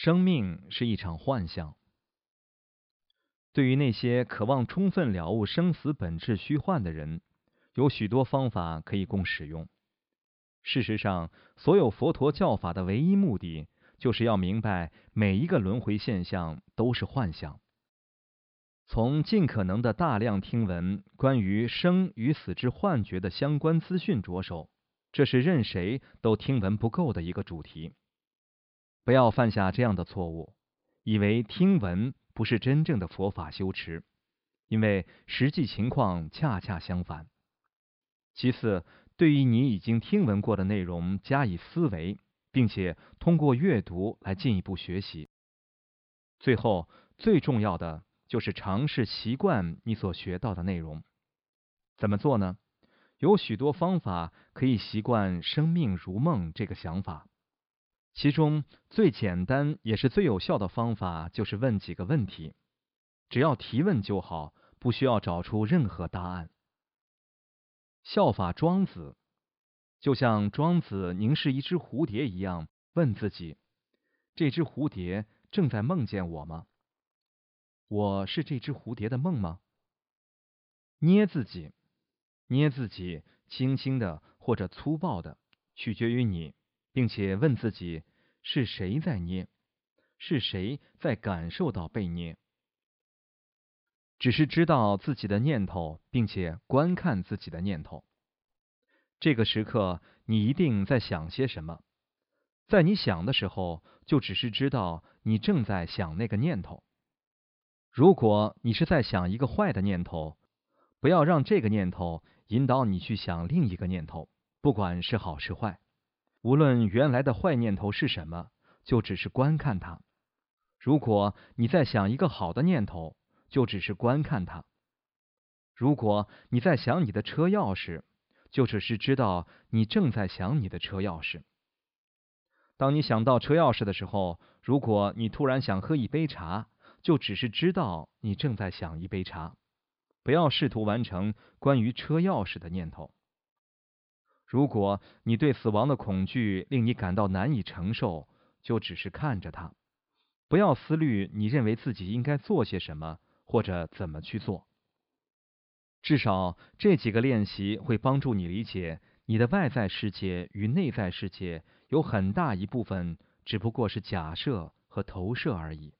生命是一场幻象。对于那些渴望充分了悟生死本质虚幻的人，有许多方法可以供使用。事实上，所有佛陀教法的唯一目的，就是要明白每一个轮回现象都是幻象。从尽可能的大量听闻关于生与死之幻觉的相关资讯着手，这是任谁都听闻不够的一个主题。不要犯下这样的错误，以为听闻不是真正的佛法修持，因为实际情况恰恰相反。其次，对于你已经听闻过的内容加以思维，并且通过阅读来进一步学习。最后，最重要的。就是尝试习惯你所学到的内容。怎么做呢？有许多方法可以习惯“生命如梦”这个想法。其中最简单也是最有效的方法，就是问几个问题。只要提问就好，不需要找出任何答案。效法庄子，就像庄子凝视一只蝴蝶一样，问自己：这只蝴蝶正在梦见我吗？我是这只蝴蝶的梦吗？捏自己，捏自己，轻轻的或者粗暴的，取决于你，并且问自己：是谁在捏？是谁在感受到被捏？只是知道自己的念头，并且观看自己的念头。这个时刻，你一定在想些什么？在你想的时候，就只是知道你正在想那个念头。如果你是在想一个坏的念头，不要让这个念头引导你去想另一个念头，不管是好是坏。无论原来的坏念头是什么，就只是观看它。如果你在想一个好的念头，就只是观看它。如果你在想你的车钥匙，就只是知道你正在想你的车钥匙。当你想到车钥匙的时候，如果你突然想喝一杯茶。就只是知道你正在想一杯茶，不要试图完成关于车钥匙的念头。如果你对死亡的恐惧令你感到难以承受，就只是看着它，不要思虑你认为自己应该做些什么或者怎么去做。至少这几个练习会帮助你理解，你的外在世界与内在世界有很大一部分只不过是假设和投射而已。